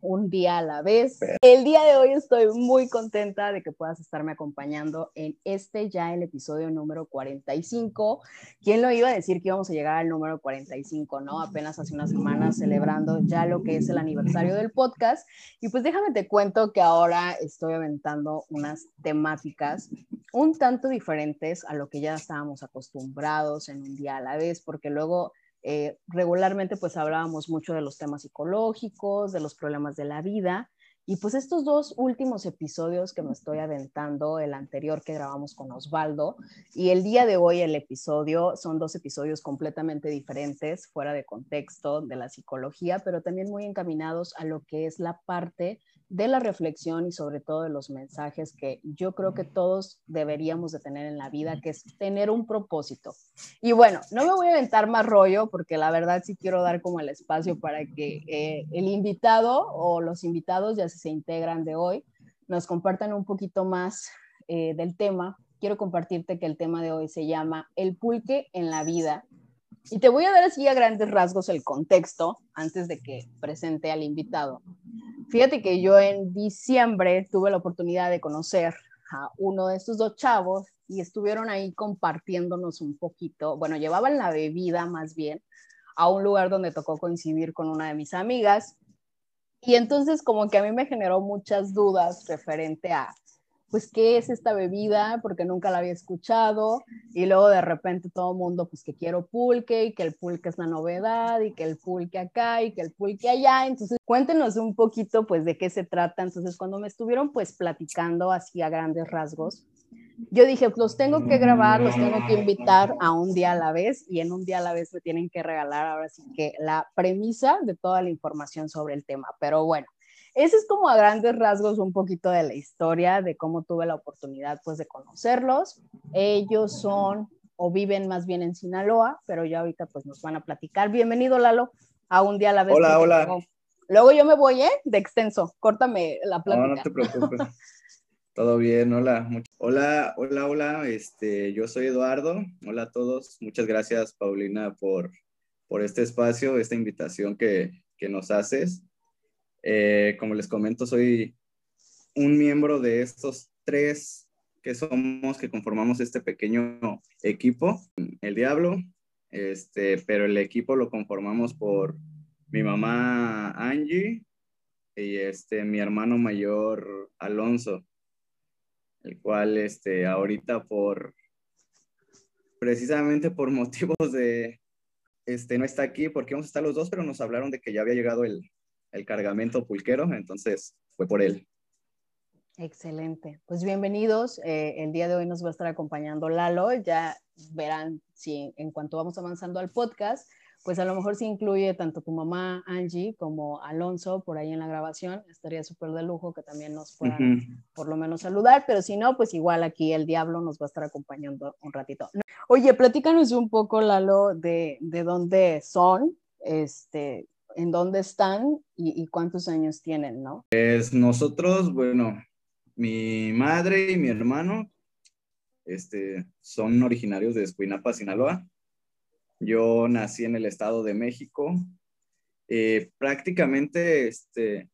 un día a la vez. El día de hoy estoy muy contenta de que puedas estarme acompañando en este ya el episodio número 45. ¿Quién lo iba a decir que íbamos a llegar al número 45, no? Apenas hace unas semanas celebrando ya lo que es el aniversario del podcast. Y pues déjame te cuento que ahora estoy aventando unas temáticas un tanto diferentes a lo que ya estábamos acostumbrados en un día a la vez, porque luego eh, regularmente pues hablábamos mucho de los temas psicológicos, de los problemas de la vida. Y pues estos dos últimos episodios que me estoy aventando, el anterior que grabamos con Osvaldo y el día de hoy el episodio, son dos episodios completamente diferentes, fuera de contexto de la psicología, pero también muy encaminados a lo que es la parte de la reflexión y sobre todo de los mensajes que yo creo que todos deberíamos de tener en la vida, que es tener un propósito. Y bueno, no me voy a aventar más rollo porque la verdad sí quiero dar como el espacio para que eh, el invitado o los invitados, ya se integran de hoy, nos compartan un poquito más eh, del tema. Quiero compartirte que el tema de hoy se llama El pulque en la vida. Y te voy a dar así a grandes rasgos el contexto antes de que presente al invitado. Fíjate que yo en diciembre tuve la oportunidad de conocer a uno de estos dos chavos y estuvieron ahí compartiéndonos un poquito, bueno, llevaban la bebida más bien a un lugar donde tocó coincidir con una de mis amigas. Y entonces como que a mí me generó muchas dudas referente a pues, ¿qué es esta bebida? Porque nunca la había escuchado. Y luego de repente todo el mundo, pues, que quiero pulque y que el pulque es la novedad y que el pulque acá y que el pulque allá. Entonces, cuéntenos un poquito, pues, de qué se trata. Entonces, cuando me estuvieron, pues, platicando así a grandes rasgos, yo dije, los tengo que grabar, los tengo que invitar a un día a la vez y en un día a la vez me tienen que regalar ahora sí que la premisa de toda la información sobre el tema. Pero bueno, ese es como a grandes rasgos un poquito de la historia de cómo tuve la oportunidad pues de conocerlos. Ellos son o viven más bien en Sinaloa, pero ya ahorita pues nos van a platicar. Bienvenido Lalo a un día a la vez. Hola, hola. Luego, yo me voy, ¿eh? De extenso. Córtame la plática. No, no te preocupes. Todo bien, hola. Hola, hola, hola. Este, yo soy Eduardo. Hola a todos. Muchas gracias, Paulina, por, por este espacio, esta invitación que, que nos haces. Eh, como les comento, soy un miembro de estos tres que somos, que conformamos este pequeño equipo, el Diablo, este, pero el equipo lo conformamos por mi mamá Angie y este, mi hermano mayor Alonso, el cual este, ahorita por, precisamente por motivos de, este, no está aquí porque vamos a estar los dos, pero nos hablaron de que ya había llegado el, el cargamento pulquero, entonces fue por él. Excelente. Pues bienvenidos. Eh, el día de hoy nos va a estar acompañando Lalo. Ya verán si en cuanto vamos avanzando al podcast, pues a lo mejor sí incluye tanto tu mamá Angie como Alonso por ahí en la grabación. Estaría súper de lujo que también nos puedan por lo menos saludar, pero si no, pues igual aquí el diablo nos va a estar acompañando un ratito. Oye, platícanos un poco, Lalo, de, de dónde son, este, en dónde están y, cuántos años tienen, ¿no? Pues nosotros, bueno, mi madre y mi hermano este, son originarios de Escuinapa, Sinaloa. Yo nací en el Estado de México. Eh, prácticamente, este,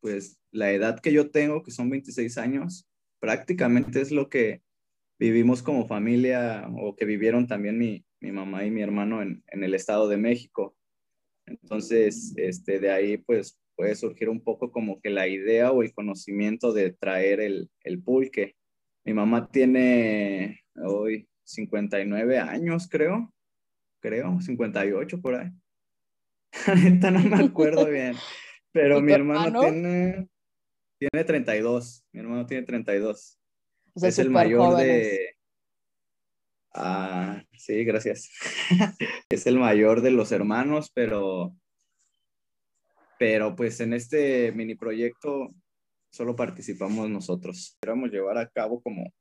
pues la edad que yo tengo, que son 26 años, prácticamente es lo que vivimos como familia o que vivieron también mi, mi mamá y mi hermano en, en el Estado de México. Entonces, este, de ahí pues puede surgir un poco como que la idea o el conocimiento de traer el, el pulque. Mi mamá tiene hoy 59 años, creo, creo, 58 por ahí. Ahorita no me acuerdo bien, pero mi hermano, tiene, tiene 32, mi hermano tiene 32. es el mayor de, Ah, sí, gracias. es el mayor de los hermanos, pero, pero pues en este mini proyecto solo participamos nosotros. Queremos llevar a cabo como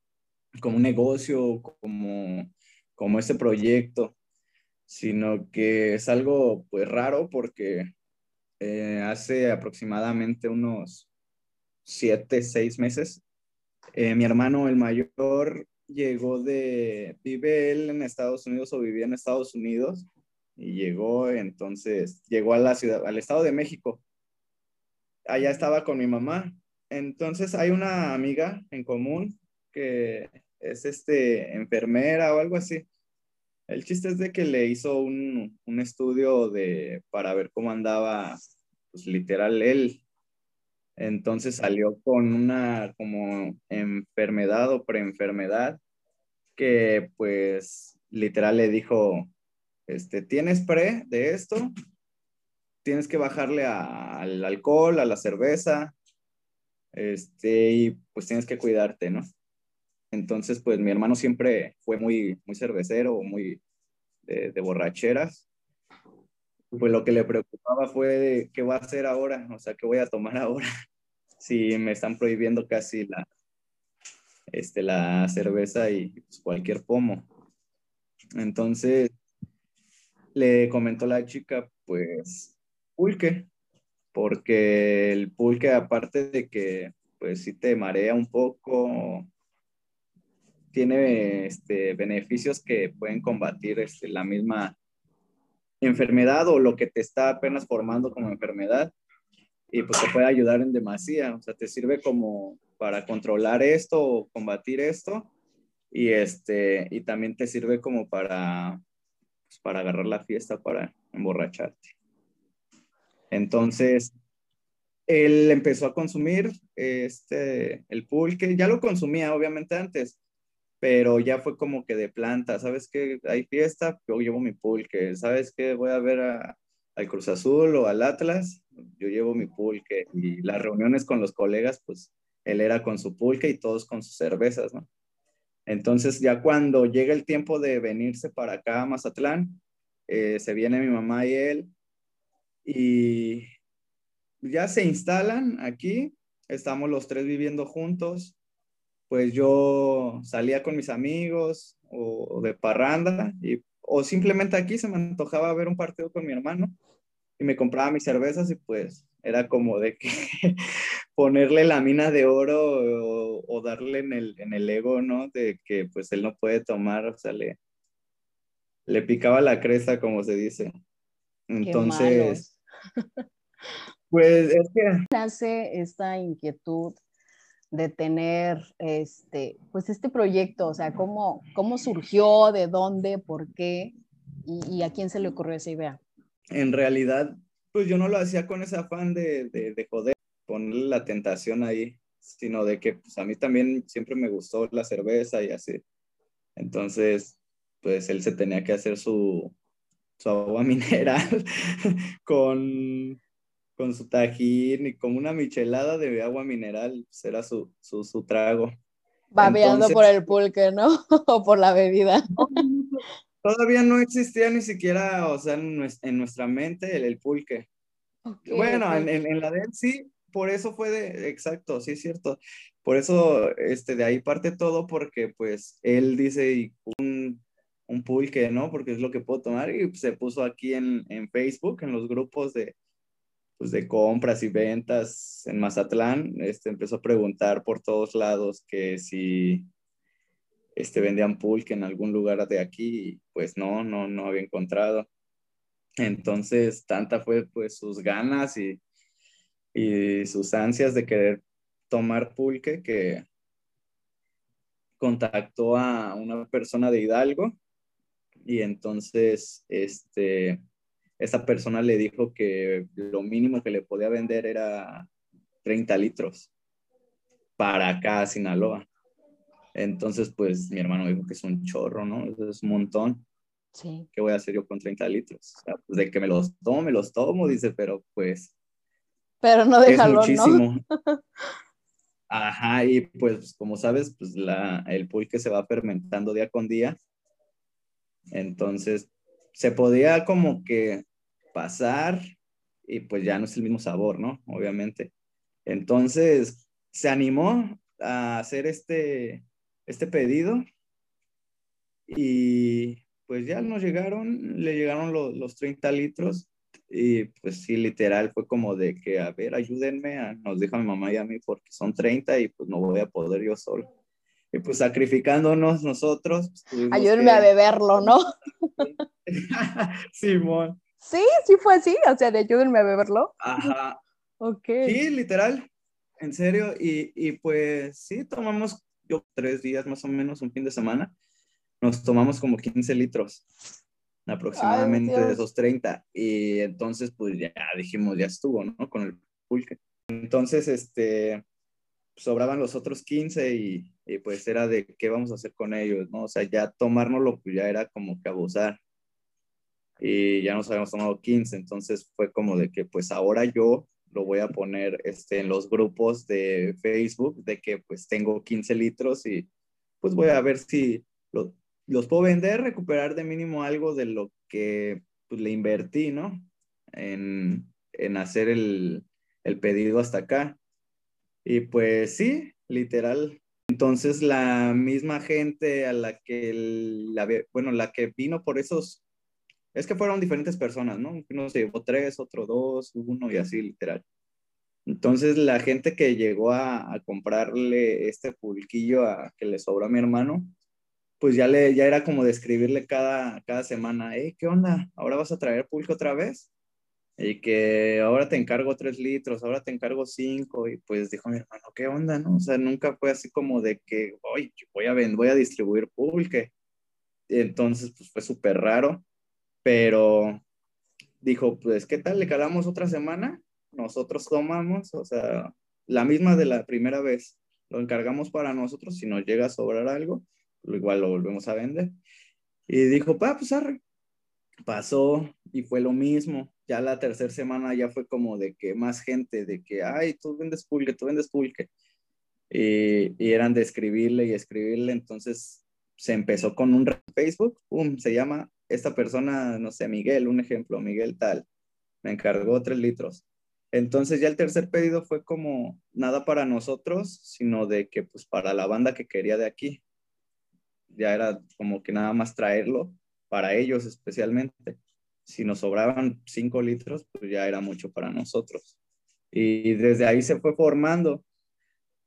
como un negocio, como, como este proyecto, sino que es algo pues raro porque eh, hace aproximadamente unos siete, seis meses, eh, mi hermano el mayor llegó de, vive él en Estados Unidos o vivía en Estados Unidos y llegó entonces, llegó a la ciudad, al Estado de México. Allá estaba con mi mamá. Entonces hay una amiga en común que es este enfermera o algo así. El chiste es de que le hizo un, un estudio de, para ver cómo andaba, pues literal, él. Entonces salió con una como enfermedad o preenfermedad que pues literal le dijo, este, tienes pre de esto, tienes que bajarle al alcohol, a la cerveza, este, y pues tienes que cuidarte, ¿no? Entonces, pues mi hermano siempre fue muy, muy cervecero, muy de, borracheras. Pues lo que le preocupaba fue qué va a hacer ahora, o sea, qué voy a tomar ahora, si me están prohibiendo casi la, este, la cerveza y pues, cualquier pomo. Entonces, le comentó la chica, pues, pulque, porque el pulque, aparte de que, pues, si te marea un poco, tiene este, beneficios que pueden combatir este, la misma enfermedad o lo que te está apenas formando como enfermedad y pues te puede ayudar en demasía, o sea, te sirve como para controlar esto o combatir esto y este y también te sirve como para pues, para agarrar la fiesta, para emborracharte. Entonces, él empezó a consumir este el pulque, ya lo consumía obviamente antes, pero ya fue como que de planta, ¿sabes qué? Hay fiesta, yo llevo mi pulque, ¿sabes qué? Voy a ver al Cruz Azul o al Atlas, yo llevo mi pulque y las reuniones con los colegas, pues él era con su pulque y todos con sus cervezas, ¿no? Entonces ya cuando llega el tiempo de venirse para acá a Mazatlán, eh, se viene mi mamá y él y ya se instalan aquí, estamos los tres viviendo juntos, pues yo salía con mis amigos o, de parranda y, o simplemente aquí se me antojaba ver un partido con mi hermano y me compraba mis cervezas y pues era como de que ponerle la mina de oro o, darle en el, en el, ego, ¿no? De que pues él no puede tomar, o sea, le, le picaba la cresta, como se dice. Entonces, pues es que... Nace esta inquietud de tener este, pues este proyecto? O sea, ¿cómo, cómo surgió, de dónde, por qué y, a quién se le ocurrió esa idea? En realidad, pues yo no lo hacía con ese afán de, de, joder, ponerle la tentación ahí, sino de que pues a mí también siempre me gustó la cerveza y así. Entonces, pues él se tenía que hacer su, su agua mineral con con su tajín y con una michelada de agua mineral, será pues, su, su, su trago. Babeando por el pulque, ¿no? o por la bebida. todavía no existía ni siquiera, o sea, en nuestra mente el, pulque. bueno, En, en, la de él sí, por eso fue de, exacto, sí es cierto. Por eso, este, de ahí parte todo, porque pues él dice un, un pulque, ¿no? Porque es lo que puedo tomar y se puso aquí en, en Facebook, en los grupos de, pues, de compras y ventas en Mazatlán, este, empezó a preguntar por todos lados que si este, vendían pulque en algún lugar de aquí, pues no, no, no había encontrado. Entonces, tanta fue pues sus ganas y, y sus ansias de querer tomar pulque que contactó a una persona de Hidalgo y entonces este esa persona le dijo que lo mínimo que le podía vender era 30 litros para acá Sinaloa. Entonces, pues mi hermano dijo que es un chorro, ¿no? es un montón. Sí. ¿Qué voy a hacer yo con 30 litros? O sea, pues de que me los tomo, me los tomo, dice, pero pues. Pero no déjalo, muchísimo. Ajá, y pues como sabes, pues la, el pulque se va fermentando día con día. Entonces, se podía como que pasar y pues ya no es el mismo sabor, ¿no? Obviamente. Entonces, se animó a hacer este, este pedido y pues ya nos llegaron, le llegaron los 30 litros y pues sí, literal fue como de que, a ver, ayúdenme, nos dijo mi mamá y a mí porque son 30 y pues no voy a poder yo solo. Y pues sacrificándonos nosotros. Pues, ayúdenme a beberlo, ¿no? Simón. Sí, sí fue así, o sea, de ayúdenme a beberlo. Ajá. ok. Sí, literal, en serio, y, y pues sí, tomamos yo tres días más o menos, un fin de semana, nos tomamos como 15 litros aproximadamente de esos 30 y entonces pues ya dijimos, ya estuvo, ¿no? Con el pulque. Entonces, este, sobraban los otros 15 y, y, pues era de qué vamos a hacer con ellos, ¿no? O sea, ya tomárnoslo pues ya era como que abusar y ya nos habíamos tomado 15, entonces fue como de que pues ahora yo lo voy a poner este, en los grupos de Facebook de que pues tengo 15 litros y pues voy a ver si los puedo vender, recuperar de mínimo algo de lo que pues, le invertí, ¿no? En, en hacer el, el pedido hasta acá. Y pues sí, literal. Entonces la misma gente a la que, la, bueno, la que vino por esos, es que fueron diferentes personas, ¿no? Uno se llevó tres, otro dos, uno y así, literal. Entonces la gente que llegó a, comprarle este pulquillo a, que le sobró a mi hermano, pues ya, le, ya era como describirle cada, cada semana, hey, ¿qué onda? ¿Ahora vas a traer pulque otra vez? Y que ahora te encargo tres litros, ahora te encargo cinco, y pues dijo mi hermano, ¿qué onda? No? O sea, nunca fue así como de que, hoy voy a, voy a distribuir pulque. Entonces, pues fue súper raro, pero dijo, pues, ¿qué tal? ¿Le calamos otra semana? Nosotros tomamos, o sea, la misma de la primera vez. Lo encargamos para nosotros, si nos llega a sobrar algo, igual lo volvemos a vender. Y dijo, pa, pues arre. Pasó y fue lo mismo. Ya la tercera semana ya fue como de que más gente, de que, ay, tú vendes pulque, tú vendes pulque. Y, y eran de escribirle y escribirle. Entonces se empezó con un Facebook, pum, se llama esta persona, no sé, Miguel, un ejemplo, Miguel tal. Me encargó tres litros. Entonces ya el tercer pedido fue como nada para nosotros, sino de que pues para la banda que quería de aquí ya era como que nada más traerlo para ellos especialmente. Si nos sobraban cinco litros, pues ya era mucho para nosotros. Y desde ahí se fue formando.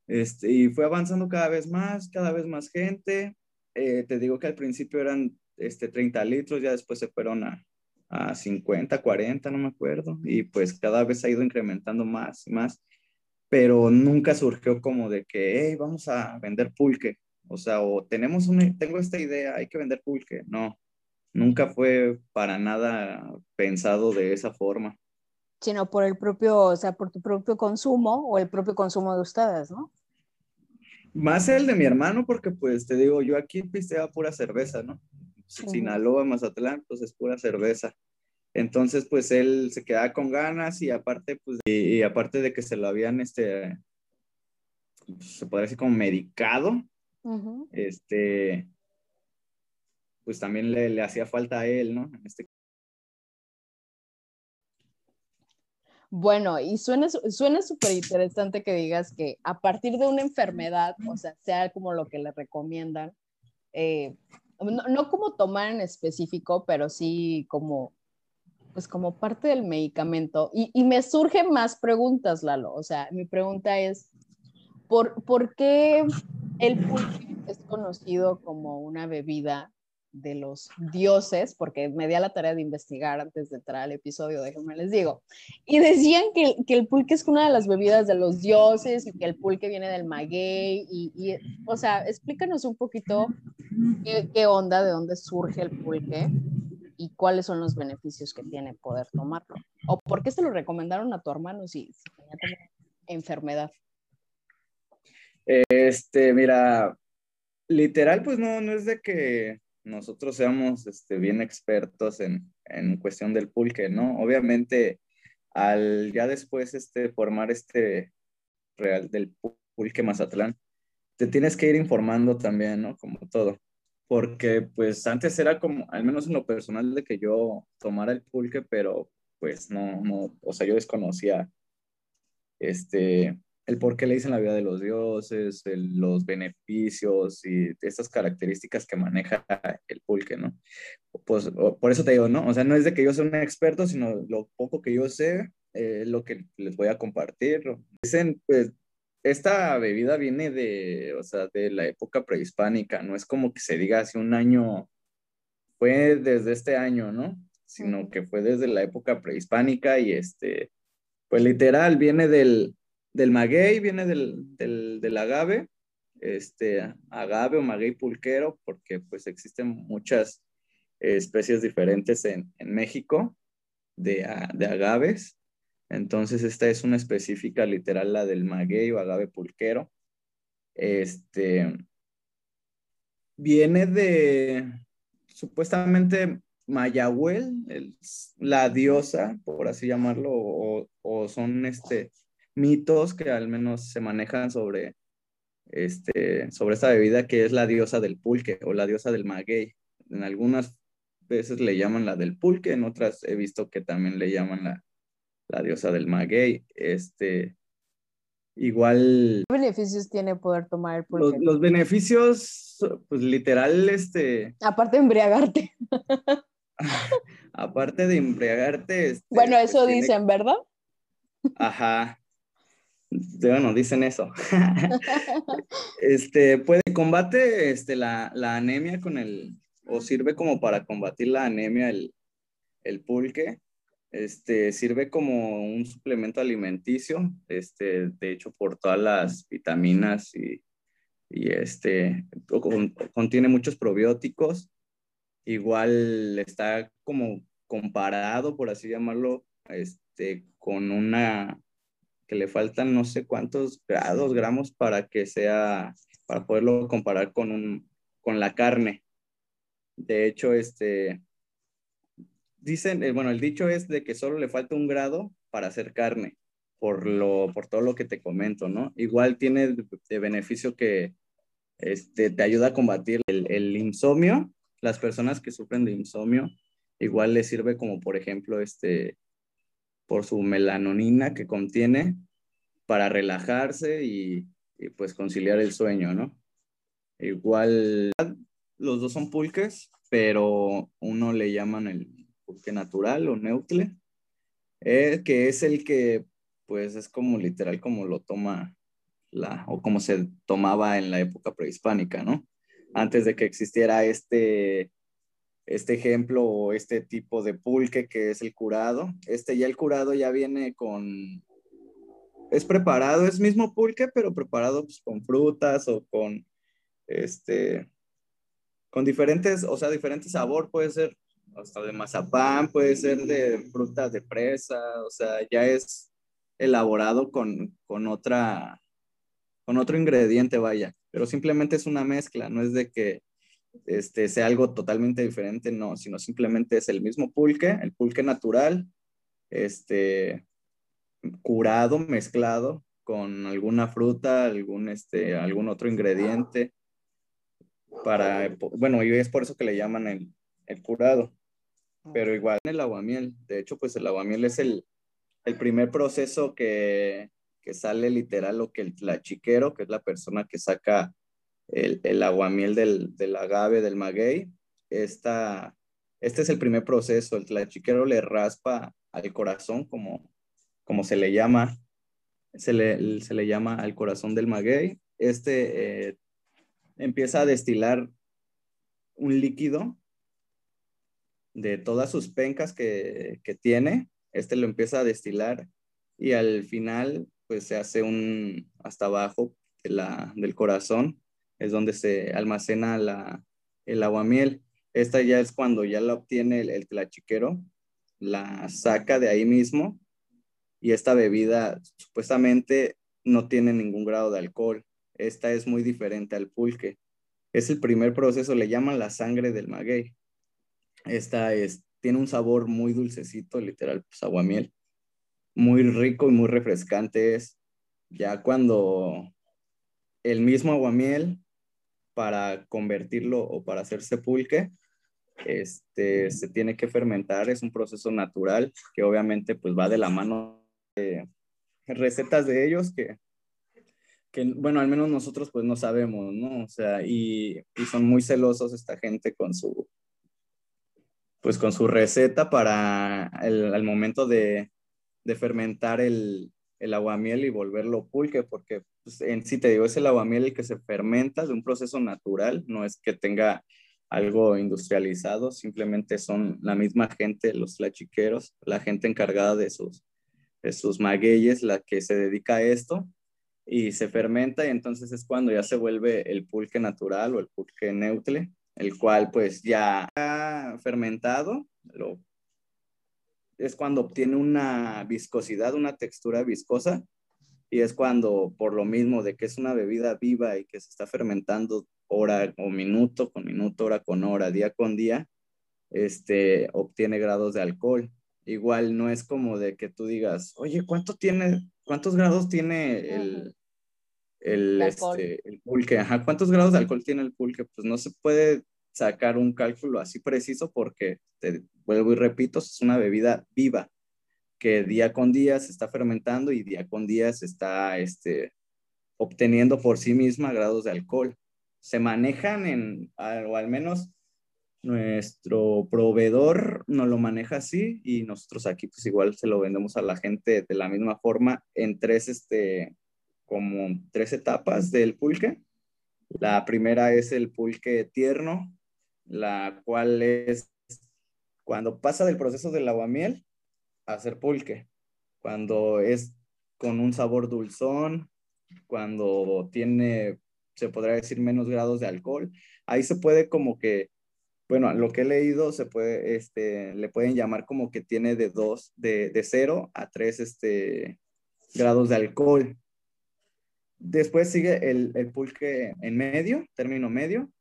Este, y fue avanzando cada vez más, cada vez más gente. Eh, te digo que al principio eran este, 30 litros, ya después se fueron a, a 50, 40, no me acuerdo. Y pues cada vez ha ido incrementando más y más. Pero nunca surgió como de que, hey, vamos a vender pulque. O sea, o tenemos una, tengo esta idea, hay que vender pulque. No, nunca fue para nada pensado de esa forma. Sino por el propio, o sea, por tu propio consumo o el propio consumo de ustedes, ¿no? Más el de mi hermano, porque pues te digo, yo aquí pisteaba pura cerveza, ¿no? Sinaloa, Mazatlán, pues es pura cerveza. Entonces, pues él se quedaba con ganas y aparte, pues, y, aparte de que se lo habían, este, se podría decir como medicado, este, pues también le, hacía falta a él, ¿no? Este... Bueno, y suena súper interesante que digas que a partir de una enfermedad, o sea, sea como lo que le recomiendan, eh, no, como tomar en específico, pero sí como, pues como parte del medicamento. Y, y me surgen más preguntas, Lalo. O sea, mi pregunta es, ¿por, ¿por qué el pulque es conocido como una bebida de los dioses, porque me di a la tarea de investigar antes de entrar al episodio, déjenme les digo. Y decían que, que, el pulque es una de las bebidas de los dioses y que el pulque viene del maguey. Y, o sea, explícanos un poquito qué, onda, de dónde surge el pulque y cuáles son los beneficios que tiene poder tomarlo. O por qué se lo recomendaron a tu hermano si, si tenía enfermedad. Este, mira, literal, pues no, no es de que nosotros seamos este, bien expertos en, en cuestión del pulque, ¿no? Obviamente, al ya después este, formar este real del pulque Mazatlán, te tienes que ir informando también, ¿no? Como todo. Porque pues antes era como, al menos en lo personal, de que yo tomara el pulque, pero pues no, no, o sea, yo desconocía este, el por qué le dicen la vida de los dioses, los beneficios y estas características que maneja el pulque, ¿no? Pues por eso te digo, ¿no? O sea, no es de que yo sea un experto, sino lo poco que yo sé, eh, lo que les voy a compartir. Dicen, pues, esta bebida viene de, o sea, de la época prehispánica, no es como que se diga hace un año, fue desde este año, ¿no? Sino que fue desde la época prehispánica y este, pues literal, viene del, del maguey, viene del, del, agave, este, agave o maguey pulquero, porque pues existen muchas especies diferentes en, en México de, de, agaves. Entonces esta es una específica literal, la del maguey o agave pulquero. Este, viene de, supuestamente, Mayahuel, la diosa, por así llamarlo, o, o, son este, mitos que al menos se manejan sobre, este, sobre esta bebida que es la diosa del pulque o la diosa del maguey. En algunas veces le llaman la del pulque, en otras he visto que también le llaman la, la diosa del maguey. Este, igual... ¿Qué beneficios tiene poder tomar el pulque? Los, beneficios, pues literal, este... Aparte de embriagarte. Aparte de embriagarte. Este, bueno, pues eso dicen, ¿verdad? Ajá. Bueno, dicen eso. este, puede combate este, la, la, anemia con el, o sirve como para combatir la anemia el, el pulque. Este, sirve como un suplemento alimenticio, este, de hecho, por todas las vitaminas y, y este, contiene muchos probióticos igual está como comparado, por así llamarlo, este, con una que le faltan no sé cuántos grados, gramos para que sea, para poderlo comparar con, un, con la carne. De hecho, este, dicen, eh, bueno, el dicho es de que solo le falta un grado para hacer carne, por, lo, por todo lo que te comento, ¿no? Igual tiene de, beneficio que este, te ayuda a combatir el, el insomnio las personas que sufren de insomnio, igual les sirve como, por ejemplo, este, por su melanonina que contiene para relajarse y, pues conciliar el sueño, ¿no? Igual los dos son pulques, pero uno le llaman el pulque natural o neutle, eh, que es el que pues es como literal como lo toma la, o como se tomaba en la época prehispánica, ¿no? antes de que existiera este, este ejemplo o este tipo de pulque que es el curado. Este ya el curado ya viene con, es preparado, es mismo pulque, pero preparado pues, con frutas o con, este, con diferentes, o sea, diferente sabor, puede ser hasta de mazapán, puede ser de frutas de presa, o sea, ya es elaborado con, con otra, con otro ingrediente, vaya pero simplemente es una mezcla, no es de que este, sea algo totalmente diferente, no, sino simplemente es el mismo pulque, el pulque natural, este, curado, mezclado con alguna fruta, algún, este, algún otro ingrediente, para, bueno, y es por eso que le llaman el, el curado, pero igual el aguamiel, de hecho, pues el aguamiel es el, el primer proceso que, que sale literal lo que el tlachiquero, que es la persona que saca el, el aguamiel del, del, agave, del maguey, esta, este es el primer proceso. El tlachiquero le raspa al corazón, como, como se le llama, se le, se le llama al corazón del maguey. Este eh, empieza a destilar un líquido de todas sus pencas que, que tiene. Este lo empieza a destilar y al final pues se hace un hasta abajo de la, del corazón, es donde se almacena la, el aguamiel. Esta ya es cuando ya la obtiene el, el tlachiquero, la saca de ahí mismo y esta bebida supuestamente no tiene ningún grado de alcohol. Esta es muy diferente al pulque. Es el primer proceso, le llaman la sangre del maguey. Esta es, tiene un sabor muy dulcecito, literal, pues aguamiel muy rico y muy refrescante es ya cuando el mismo aguamiel para convertirlo o para hacerse pulque, este, se tiene que fermentar, es un proceso natural que obviamente pues va de la mano de recetas de ellos que que, bueno, al menos nosotros pues no sabemos, ¿no? O sea, y, y son muy celosos esta gente con su, pues con su receta para el, al momento de, de fermentar el, el, aguamiel y volverlo pulque, porque pues, en sí te digo, es el aguamiel el que se fermenta de un proceso natural, no es que tenga algo industrializado, simplemente son la misma gente, los lachiqueros, la gente encargada de sus, de magueyes, la que se dedica a esto, y se fermenta y entonces es cuando ya se vuelve el pulque natural o el pulque neutre, el cual pues ya fermentado, lo, es cuando obtiene una viscosidad, una textura viscosa y es cuando por lo mismo de que es una bebida viva y que se está fermentando hora o minuto con minuto, hora con hora, día con día, este, obtiene grados de alcohol. Igual no es como de que tú digas, oye, ¿cuánto tiene, cuántos grados tiene el, el, este, el pulque? Ajá, ¿cuántos grados de alcohol tiene el pulque? Pues no se puede sacar un cálculo así preciso porque, te vuelvo y repito, es una bebida viva que día con día se está fermentando y día con día se está este, obteniendo por sí misma grados de alcohol. Se manejan en, o al menos nuestro proveedor nos lo maneja así y nosotros aquí pues igual se lo vendemos a la gente de la misma forma en tres, este, como tres etapas del pulque. La primera es el pulque tierno, la cual es cuando pasa del proceso del aguamiel a hacer pulque, cuando es con un sabor dulzón, cuando tiene, se podría decir, menos grados de alcohol. Ahí se puede como que, bueno, lo que he leído, se puede, este, le pueden llamar como que tiene de dos, de, de cero a tres, este, grados de alcohol. Después sigue el, el pulque en medio, término medio,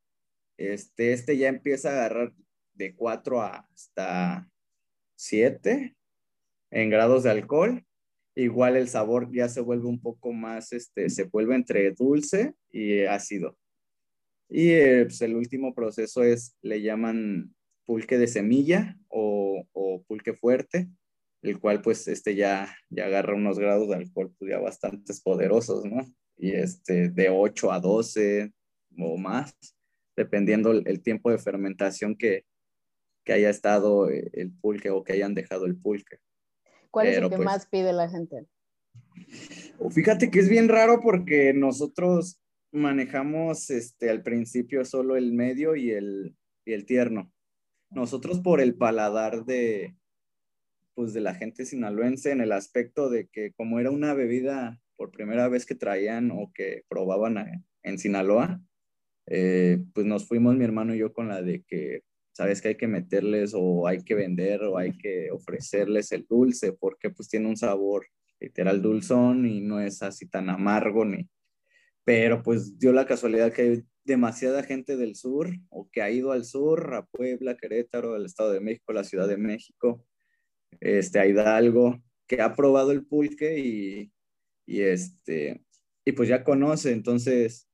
este, este ya empieza a agarrar de 4 hasta 7 en grados de alcohol. Igual el sabor ya se vuelve un poco más, este, se vuelve entre dulce y ácido. Y eh, pues, el último proceso es, le llaman pulque de semilla o, o, pulque fuerte, el cual pues este ya, ya agarra unos grados de alcohol pues, ya bastante poderosos, ¿no? Y este de 8 a 12 o más dependiendo el, tiempo de fermentación que, haya estado eh, el pulque o que hayan dejado el pulque. ¿Cuál es el que pues más pide la gente? Fíjate que es bien raro porque nosotros manejamos este, al principio solo el medio y el, y el tierno. Nosotros por el paladar de, pues de la gente sinaloense en el aspecto de que como era una bebida por primera vez que traían o que probaban en Sinaloa, eh, pues nos fuimos mi hermano y yo con la de que, sabes que hay que meterles o hay que vender o hay que ofrecerles el dulce porque pues tiene un sabor literal dulzón y no es así tan amargo ni... Pero pues dio la casualidad que hay demasiada gente del sur o que ha ido al sur, a Puebla, Querétaro, el Estado de México, la Ciudad de México, este, a Hidalgo, que ha probado el pulque y, y este, y pues ya conoce, entonces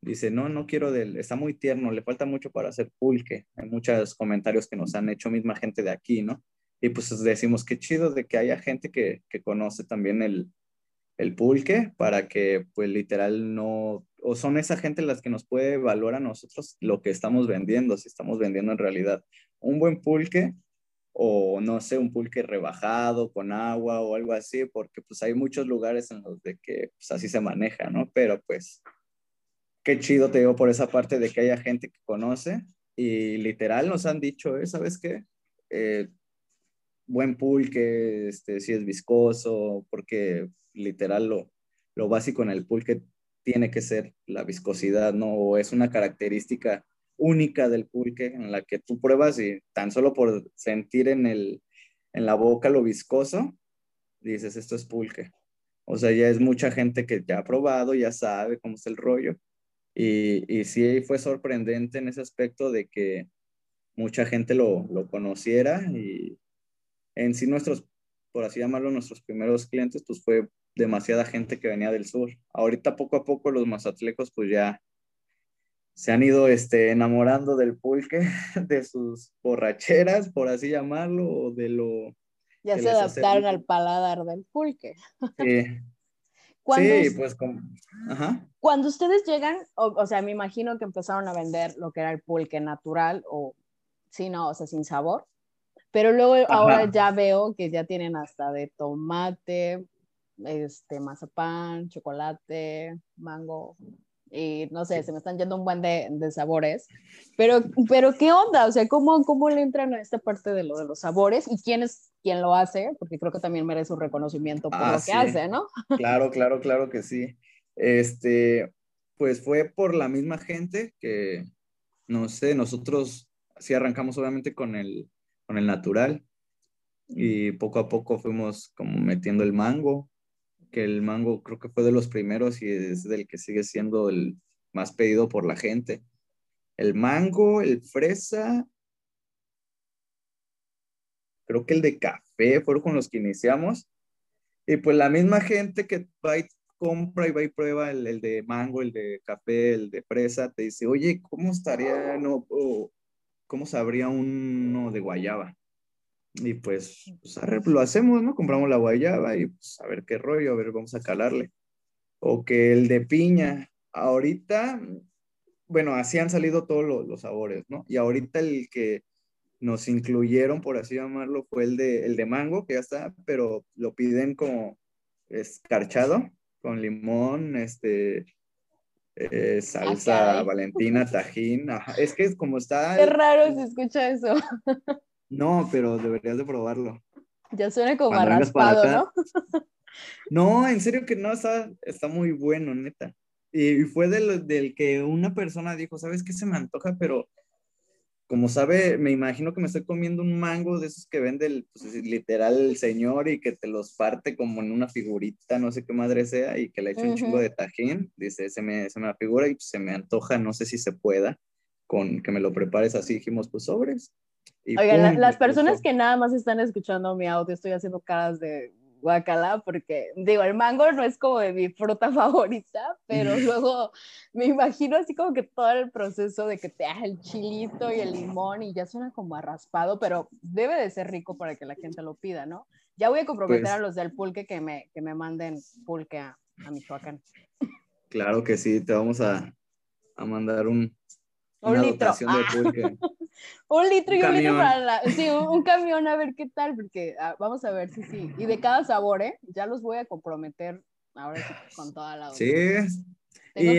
Dice, no, no quiero del, está muy tierno, le falta mucho para hacer pulque. Hay muchos comentarios que nos han hecho misma gente de aquí, ¿no? Y pues decimos, qué chido de que haya gente que, que conoce también el, el pulque para que pues literal no, o son esa gente las que nos puede evaluar a nosotros lo que estamos vendiendo, si estamos vendiendo en realidad un buen pulque o no sé, un pulque rebajado con agua o algo así, porque pues hay muchos lugares en los de que pues así se maneja, ¿no? Pero pues qué chido te digo por esa parte de que haya gente que conoce y literal nos han dicho, ¿eh? ¿sabes qué? Eh, buen pulque, este, si es viscoso, porque literal lo, lo básico en el pulque tiene que ser la viscosidad, ¿no? O es una característica única del pulque en la que tú pruebas y tan solo por sentir en, el, en la boca lo viscoso, dices, esto es pulque. O sea, ya es mucha gente que ya ha probado, ya sabe cómo es el rollo. Y, y sí fue sorprendente en ese aspecto de que mucha gente lo, lo conociera y en sí nuestros, por así llamarlo, nuestros primeros clientes, pues fue demasiada gente que venía del sur. Ahorita poco a poco los mazatlecos pues ya se han ido este, enamorando del pulque, de sus borracheras, por así llamarlo, o de lo... Ya se adaptaron al paladar del pulque. Sí. Sí, pues como... Ajá. Cuando ustedes llegan, o, sea, me imagino que empezaron a vender lo que era el pulque natural o, sí, no, o sea, sin sabor. Pero luego ahora ya veo que ya tienen hasta de tomate, este, mazapán, chocolate, mango, y no sé, se me están yendo un buen de, de, sabores, pero, pero ¿qué onda? O sea, ¿cómo, ¿cómo le entran a esta parte de lo de los sabores y quién es quien lo hace? Porque creo que también merece un reconocimiento por lo ah, que hace, ¿no? Claro, claro, claro que sí. Este, pues fue por la misma gente que, no sé, nosotros sí arrancamos obviamente con el, con el natural y poco a poco fuimos como metiendo el mango, que el mango creo que fue de los primeros y es del que sigue siendo el más pedido por la gente. El mango, el fresa, creo que el de café fueron con los que iniciamos. Y pues la misma gente que va y compra y va y prueba el, de mango, el de café, el de fresa, te dice, oye, ¿cómo estaría, no, cómo sabría uno de guayaba? Y pues, pues lo hacemos, ¿no? Compramos la guayaba y pues a ver qué rollo, a ver, vamos a calarle. O que el de piña, ahorita, bueno, así han salido todos los, sabores, ¿no? Y ahorita el que nos incluyeron, por así llamarlo, fue el de, el de mango, que ya está, pero lo piden como escarchado, con limón, este, eh, salsa valentina, tajín. Es que como está... Qué raro se escucha eso. No, pero deberías de probarlo. Ya suena como raspado, ¿no? no, en serio que no, está, está muy bueno, neta. Y, fue del, del, que una persona dijo, ¿sabes qué se me antoja? Pero como sabe, me imagino que me estoy comiendo un mango de esos que vende el, pues, literal el señor y que te los parte como en una figurita, no sé qué madre sea, y que le echa un chingo de tajín. Dice, se me, se me figura y se me antoja, no sé si se pueda, con que me lo prepares así. Dijimos, pues sobres. Oigan, las personas que nada más están escuchando mi audio, estoy haciendo caras de guacala porque digo, el mango no es como de mi fruta favorita, pero luego me imagino así como que todo el proceso de que te haga el chilito y el limón y ya suena como a raspado, pero debe de ser rico para que la gente lo pida, ¿no? Ya voy a comprometer pues a los del pulque que me, que me manden pulque a, a Michoacán. Claro que sí, te vamos a, a mandar un, un litro. un litro y un litro para la, sí, un, camión a ver qué tal, porque ah, vamos a ver si sí, Y de cada sabor, ¿eh? Ya los voy a comprometer ahora con toda la. Sí. y,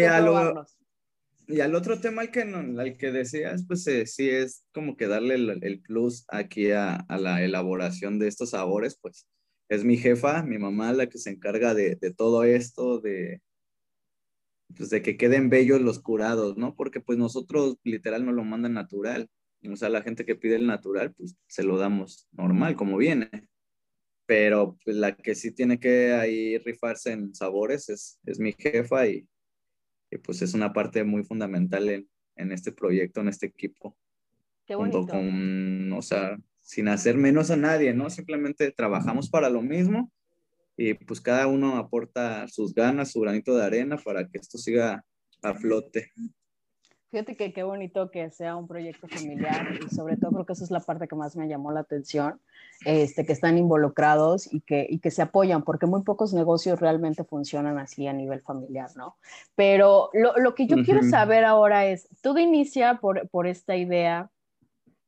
y al otro tema al que, al que decías, pues eh, sí es como que darle el, plus aquí a, a, la elaboración de estos sabores, pues es mi jefa, mi mamá, la que se encarga de, de todo esto, de, pues de que queden bellos los curados, ¿no? Porque pues nosotros literal no lo mandan natural. O sea, la gente que pide el natural, pues se lo damos normal, como viene. Pero pues, la que sí tiene que ahí rifarse en sabores es, es mi jefa y, y, pues es una parte muy fundamental en, en este proyecto, en este equipo. Qué. Junto con, o sea, sin hacer menos a nadie, ¿no? Simplemente trabajamos para lo mismo y pues cada uno aporta sus ganas, su granito de arena para que esto siga a flote. Fíjate que qué bonito que sea un proyecto familiar y sobre todo creo que eso es la parte que más me llamó la atención, este, que están involucrados y que, y que se apoyan, porque muy pocos negocios realmente funcionan así a nivel familiar, ¿no? Pero lo, lo que yo quiero saber ahora es, todo inicia por, por esta idea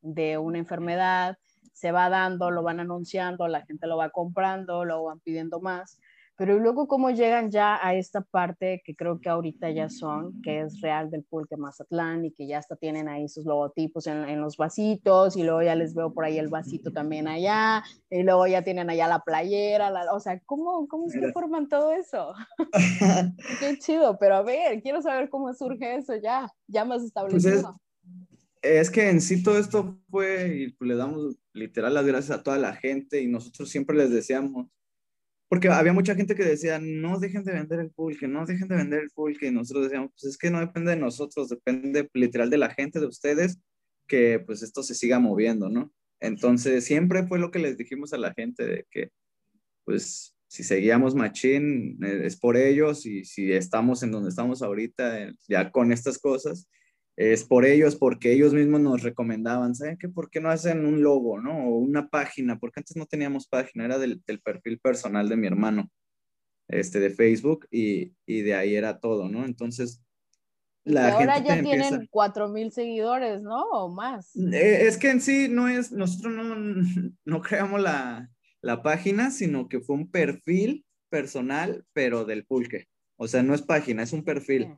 de una enfermedad, se va dando, lo van anunciando, la gente lo va comprando, lo van pidiendo más, pero luego cómo llegan ya a esta parte que creo que ahorita ya son, que es real del pulque Mazatlán y que ya hasta tienen ahí sus logotipos en, los vasitos y luego ya les veo por ahí el vasito también allá y luego ya tienen allá la playera, o sea, ¿cómo, cómo se forman todo eso? Qué chido, pero a ver, quiero saber cómo surge eso ya, ya más pues establecido. es que en sí todo esto fue, y le damos literal las gracias a toda la gente y nosotros siempre les decíamos, porque había mucha gente que decía, no dejen de vender el pulque, no dejen de vender el pulque, y nosotros decíamos, pues es que no depende de nosotros, depende literal de la gente, de ustedes, que pues esto se siga moviendo, ¿no? Entonces siempre fue lo que les dijimos a la gente, de que pues si seguíamos machín eh, es por ellos y si estamos en donde estamos ahorita, eh, ya con estas cosas, es por ellos, porque ellos mismos nos recomendaban, ¿saben qué? ¿Por qué no hacen un logo, no? O una página, porque antes no teníamos página, era del, perfil personal de mi hermano. este, de Facebook y, y de ahí era todo, ¿no? Entonces, la ahora ya tienen cuatro mil seguidores, ¿no? O más. Eh, es que en sí no es, nosotros no, no creamos la, la página, sino que fue un perfil personal, pero del pulque. O sea, no es página, es un perfil. Sí,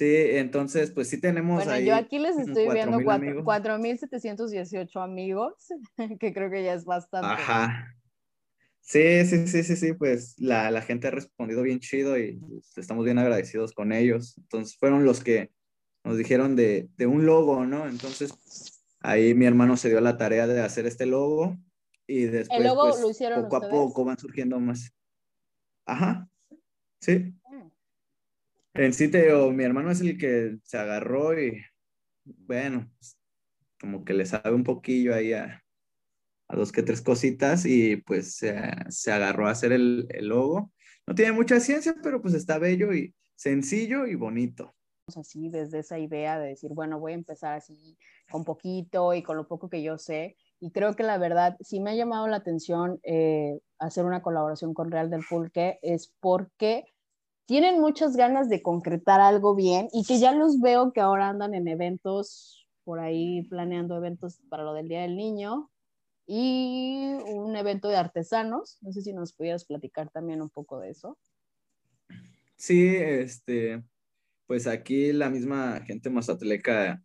entonces, pues sí tenemos bueno, yo aquí les estoy viendo 4.718 amigos, que creo que ya es bastante. Ajá. Sí, sí, sí, sí, sí, pues la, la, gente ha respondido bien chido y pues, estamos bien agradecidos con ellos. Entonces, fueron los que nos dijeron de, de un logo, ¿no? Entonces, ahí mi hermano se dio la tarea de hacer este logo y después, ¿El logo pues, lo hicieron poco a poco van surgiendo más. Ajá, sí. En sí, te mi hermano es el que se agarró y, bueno, pues, como que le sabe un poquillo ahí a, dos que tres cositas y pues se agarró a hacer el, el, logo. No tiene mucha ciencia, pero pues está bello y sencillo y bonito. Así, desde esa idea de decir, bueno, voy a empezar así con poquito y con lo poco que yo sé. Y creo que la verdad, sí me ha llamado la atención eh, hacer una colaboración con Real del Pulque, es porque tienen muchas ganas de concretar algo bien y que ya los veo que ahora andan en eventos, por ahí planeando eventos para lo del Día del Niño y un evento de artesanos. No sé si nos pudieras platicar también un poco de eso. Sí, este, pues aquí la misma gente mazatleca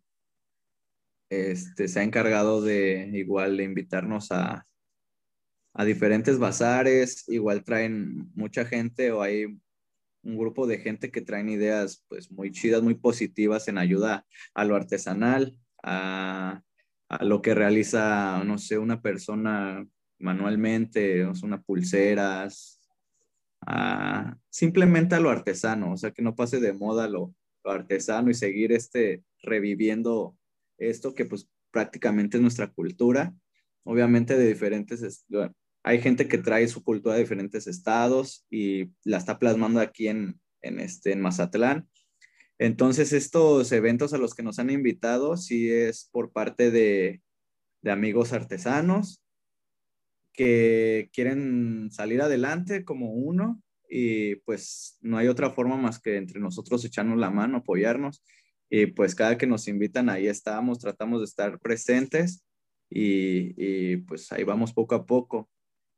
este, se ha encargado de igual de invitarnos a, a diferentes bazares, igual traen mucha gente o hay un grupo de gente que traen ideas pues muy chidas, muy positivas en ayuda a lo artesanal, a, lo que realiza, no sé, una persona manualmente, o sea, una pulseras, simplemente a lo artesano, o sea, que no pase de moda lo, lo artesano y seguir este, reviviendo esto que pues prácticamente es nuestra cultura, obviamente de diferentes, hay gente que trae su cultura de diferentes estados y la está plasmando aquí en, en, este, en Mazatlán. Entonces, estos eventos a los que nos han invitado, sí es por parte de, de amigos artesanos que quieren salir adelante como uno y pues no hay otra forma más que entre nosotros echarnos la mano, apoyarnos y pues cada que nos invitan ahí estamos, tratamos de estar presentes y, y pues ahí vamos poco a poco.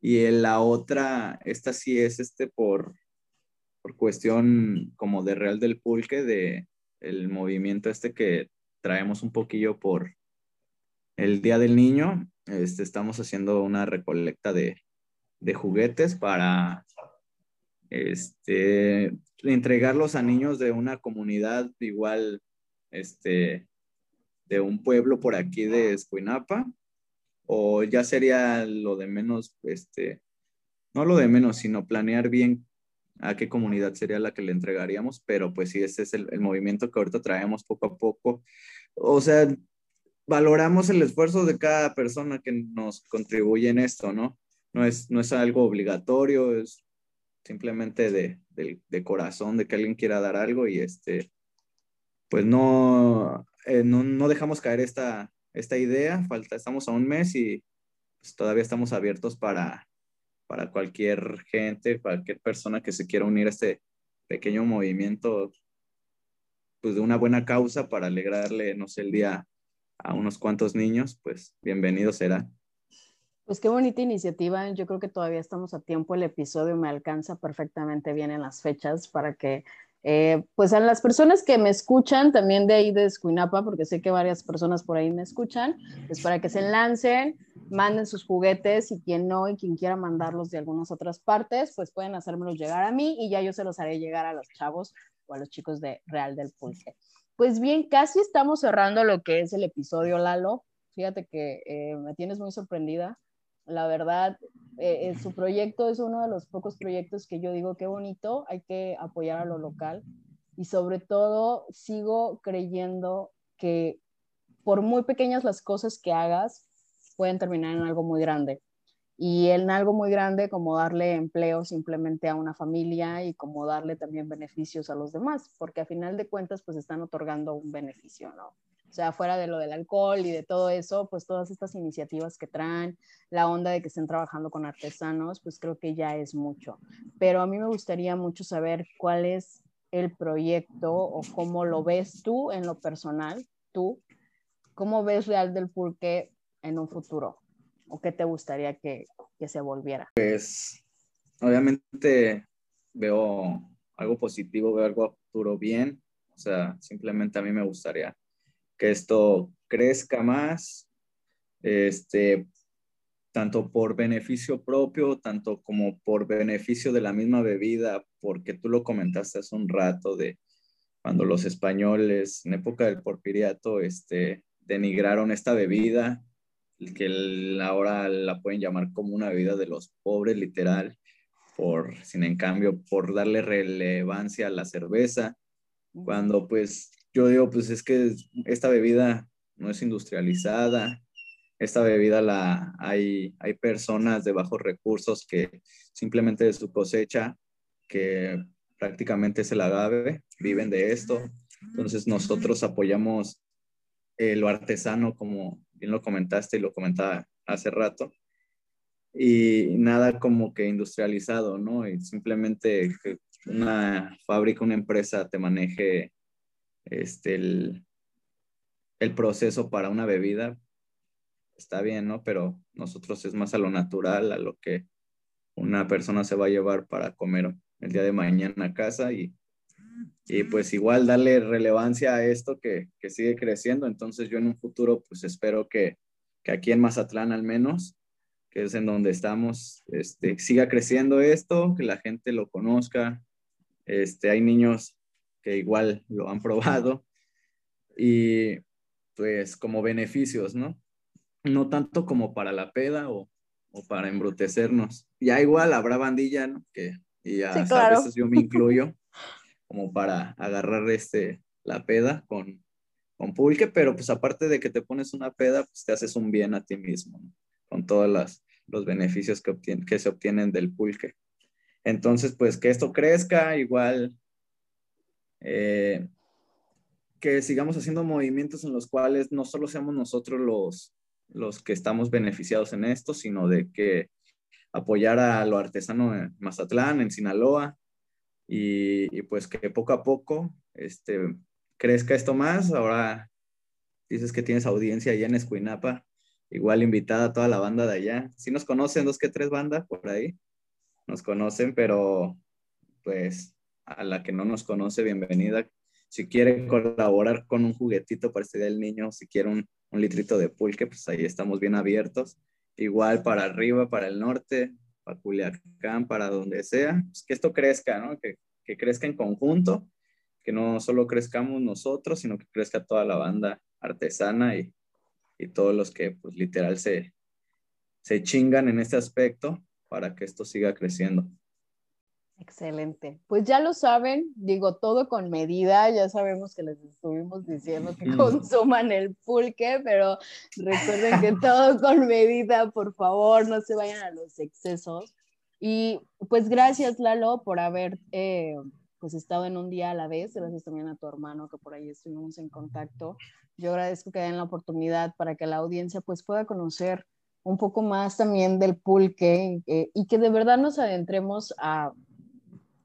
Y en la otra, esta sí es este por, por cuestión como de Real del Pulque, de el movimiento este que traemos un poquillo por el Día del Niño. Este, estamos haciendo una recolecta de, de juguetes para este, entregarlos a niños de una comunidad igual, este, de un pueblo por aquí de Escuinapa o ya sería lo de menos, este, no lo de menos, sino planear bien a qué comunidad sería la que le entregaríamos, pero pues sí, ese es el, movimiento que ahorita traemos poco a poco. O sea, valoramos el esfuerzo de cada persona que nos contribuye en esto, ¿no? No es, no es algo obligatorio, es simplemente de, de, corazón, de que alguien quiera dar algo y este, pues no, eh, no, no, dejamos caer esta, esta idea. Falta, estamos a un mes y pues, todavía estamos abiertos para, para cualquier gente, cualquier persona que se quiera unir a este pequeño movimiento pues de una buena causa para alegrarle, no sé, el día a unos cuantos niños, pues bienvenido será. Pues qué bonita iniciativa. Yo creo que todavía estamos a tiempo. El episodio me alcanza perfectamente bien en las fechas para que eh, pues a las personas que me escuchan también de ahí de Escuinapa, porque sé que varias personas por ahí me escuchan, pues para que se lancen, manden sus juguetes y quien no y quien quiera mandarlos de algunas otras partes, pues pueden hacérmelos llegar a mí y ya yo se los haré llegar a los chavos o a los chicos de Real del Pulque. Pues bien, casi estamos cerrando lo que es el episodio, Lalo. Fíjate que eh, me tienes muy sorprendida. La verdad, eh, eh, su proyecto es uno de los pocos proyectos que yo digo que bonito, hay que apoyar a lo local y sobre todo sigo creyendo que por muy pequeñas las cosas que hagas, pueden terminar en algo muy grande. Y en algo muy grande como darle empleo simplemente a una familia y como darle también beneficios a los demás, porque a final de cuentas pues están otorgando un beneficio, ¿no? O sea, fuera de lo del alcohol y de todo eso, pues todas estas iniciativas que traen, la onda de que estén trabajando con artesanos, pues creo que ya es mucho. Pero a mí me gustaría mucho saber cuál es el proyecto o cómo lo ves tú en lo personal, tú, cómo ves Real del Pulque en un futuro o qué te gustaría que, que se volviera. Pues obviamente veo algo positivo, veo algo futuro bien, o sea, simplemente a mí me gustaría que esto crezca más, este, tanto por beneficio propio, tanto como por beneficio de la misma bebida, porque tú lo comentaste hace un rato de cuando los españoles en época del porfiriato este, denigraron esta bebida, que ahora la pueden llamar como una bebida de los pobres, literal, por, sin en cambio, por darle relevancia a la cerveza, cuando pues yo digo, pues es que esta bebida no es industrializada, esta bebida la hay, hay personas de bajos recursos que simplemente de su cosecha, que prácticamente es el agave, viven de esto. Entonces nosotros apoyamos lo artesano, como bien lo comentaste y lo comentaba hace rato, y nada como que industrializado, ¿no? Y simplemente que una fábrica, una empresa te maneje este, el, el proceso para una bebida, está bien, ¿no? Pero nosotros es más a lo natural, a lo que una persona se va a llevar para comer el día de mañana a casa y, y pues igual darle relevancia a esto que, que, sigue creciendo. Entonces yo en un futuro pues espero que, que aquí en Mazatlán al menos que es en donde estamos, este, siga creciendo esto, que la gente lo conozca. Este, hay niños que igual lo han probado y pues como beneficios, ¿no? No tanto como para la peda o, o para embrutecernos. Ya igual habrá bandilla, ¿no? Que y ya a veces yo me incluyo como para agarrar este, la peda con, con pulque, pero pues aparte de que te pones una peda, pues te haces un bien a ti mismo, ¿no? con todos los beneficios que, que se obtienen del pulque. Entonces, pues que esto crezca, igual eh, que sigamos haciendo movimientos en los cuales no solo seamos nosotros los, los que estamos beneficiados en esto, sino de que apoyar a lo artesano en Mazatlán, en Sinaloa, y, y, pues que poco a poco este, crezca esto más. Ahora dices que tienes audiencia allá en Escuinapa, igual invitada a toda la banda de allá. Si nos conocen dos que tres bandas por ahí, nos conocen, pero pues a la que no nos conoce, bienvenida. Si quiere colaborar con un juguetito para este día del niño, si quiere un, un litrito de pulque, pues ahí estamos bien abiertos. Igual para arriba, para el norte, para Culiacán, para donde sea, pues que esto crezca, ¿no? Que, que crezca en conjunto, que no solo crezcamos nosotros, sino que crezca toda la banda artesana y, y todos los que pues literal se, se chingan en este aspecto para que esto siga creciendo. Excelente. Pues ya lo saben, digo todo con medida, ya sabemos que les estuvimos diciendo que consuman el pulque, pero recuerden que todo con medida, por favor, no se vayan a los excesos. Y pues gracias Lalo por haber eh, pues estado en un día a la vez, gracias también a tu hermano que por ahí estuvimos en contacto. Yo agradezco que den la oportunidad para que la audiencia pues pueda conocer un poco más también del pulque eh, y que de verdad nos adentremos a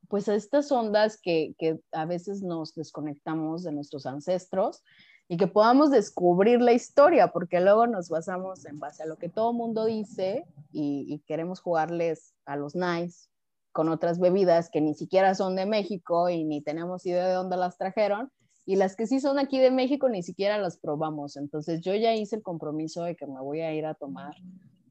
pues a estas ondas que, que, a veces nos desconectamos de nuestros ancestros y que podamos descubrir la historia, porque luego nos basamos en base a lo que todo mundo dice y, y queremos jugarles a los nice con otras bebidas que ni siquiera son de México y ni tenemos idea de dónde las trajeron y las que sí son aquí de México ni siquiera las probamos. Entonces yo ya hice el compromiso de que me voy a ir a tomar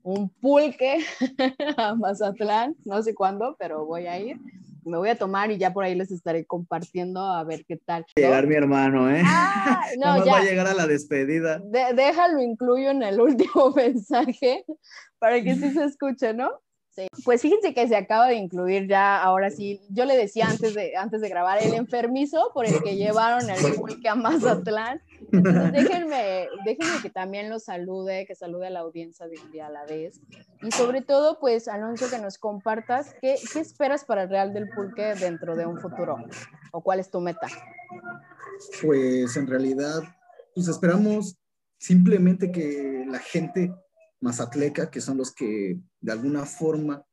un pulque a Mazatlán, no sé cuándo, pero voy a ir. Me voy a tomar y ya por ahí les estaré compartiendo a ver qué tal. Llegar mi hermano, ¿eh? Ah, no, ya. va a llegar a la despedida. déjalo, incluyo en el último mensaje para que sí se escuche, ¿no? Pues fíjense que se acaba de incluir ya, ahora sí, yo le decía antes de, antes de grabar, el enfermizo por el que llevaron el pulque a Mazatlán. Entonces, déjenme, déjenme que también lo salude, que salude a la audiencia de un día a la vez. Y sobre todo, pues, Alonso, que nos compartas qué, qué esperas para el Real del Pulque dentro de un futuro o cuál es tu meta. Pues en realidad pues esperamos simplemente que la gente mazatleca, que son los que de alguna forma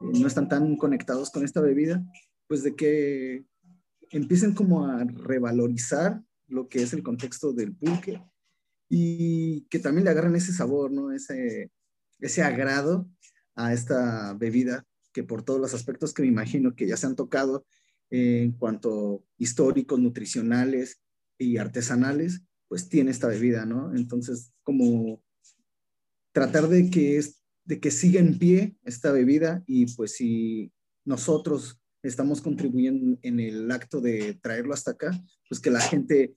eh, no están tan conectados con esta bebida, pues de que empiecen como a revalorizar lo que es el contexto del pulque y que también le agarren ese sabor, ¿no? Ese, ese agrado a esta bebida que por todos los aspectos que me imagino que ya se han tocado en cuanto históricos, nutricionales y artesanales, pues tiene esta bebida, ¿no? Entonces, como tratar de que, es, de que siga en pie esta bebida y pues si nosotros estamos contribuyendo en el acto de traerlo hasta acá, pues que la gente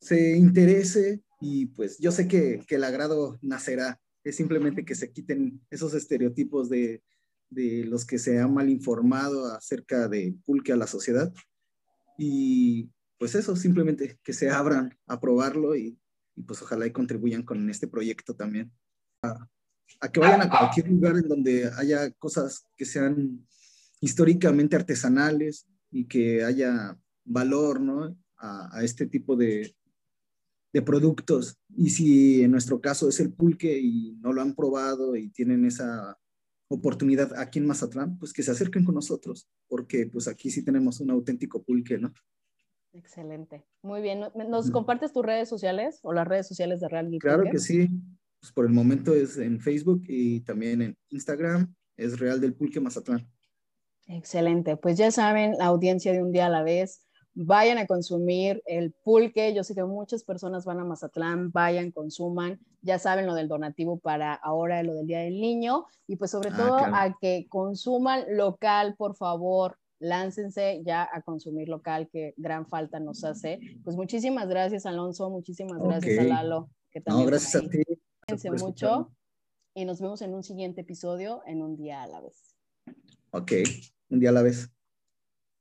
se interese y pues yo sé que, que el agrado nacerá, es simplemente que se quiten esos estereotipos de, de los que se han mal informado acerca de pulque a la sociedad. Y pues eso, simplemente que se abran a probarlo y, pues ojalá y contribuyan con este proyecto también. A, que vayan a cualquier lugar en donde haya cosas que sean históricamente artesanales y que haya valor ¿no? a, este tipo de, de, productos. Y si en nuestro caso es el pulque y no lo han probado y tienen esa oportunidad aquí en Mazatlán, pues que se acerquen con nosotros, porque pues aquí sí tenemos un auténtico pulque, ¿no? Excelente. Muy bien. ¿Nos compartes tus redes sociales o las redes sociales de Real Claro que sí. Pues, por el momento es en Facebook y también en Instagram, es Real del Pulque Mazatlán. Excelente, pues ya saben, la audiencia de un día a la vez, vayan a consumir el pulque, yo sé que muchas personas van a Mazatlán, vayan, consuman, ya saben lo del donativo para ahora, lo del Día del Niño, y pues sobre ah, todo a que consuman local, por favor, láncense ya a consumir local, que gran falta nos hace. Pues muchísimas gracias, Alonso, muchísimas gracias a Lalo. Que no, gracias a ti. Cuídense mucho y nos vemos en un siguiente episodio en un día a la vez. Ok, un día a la vez.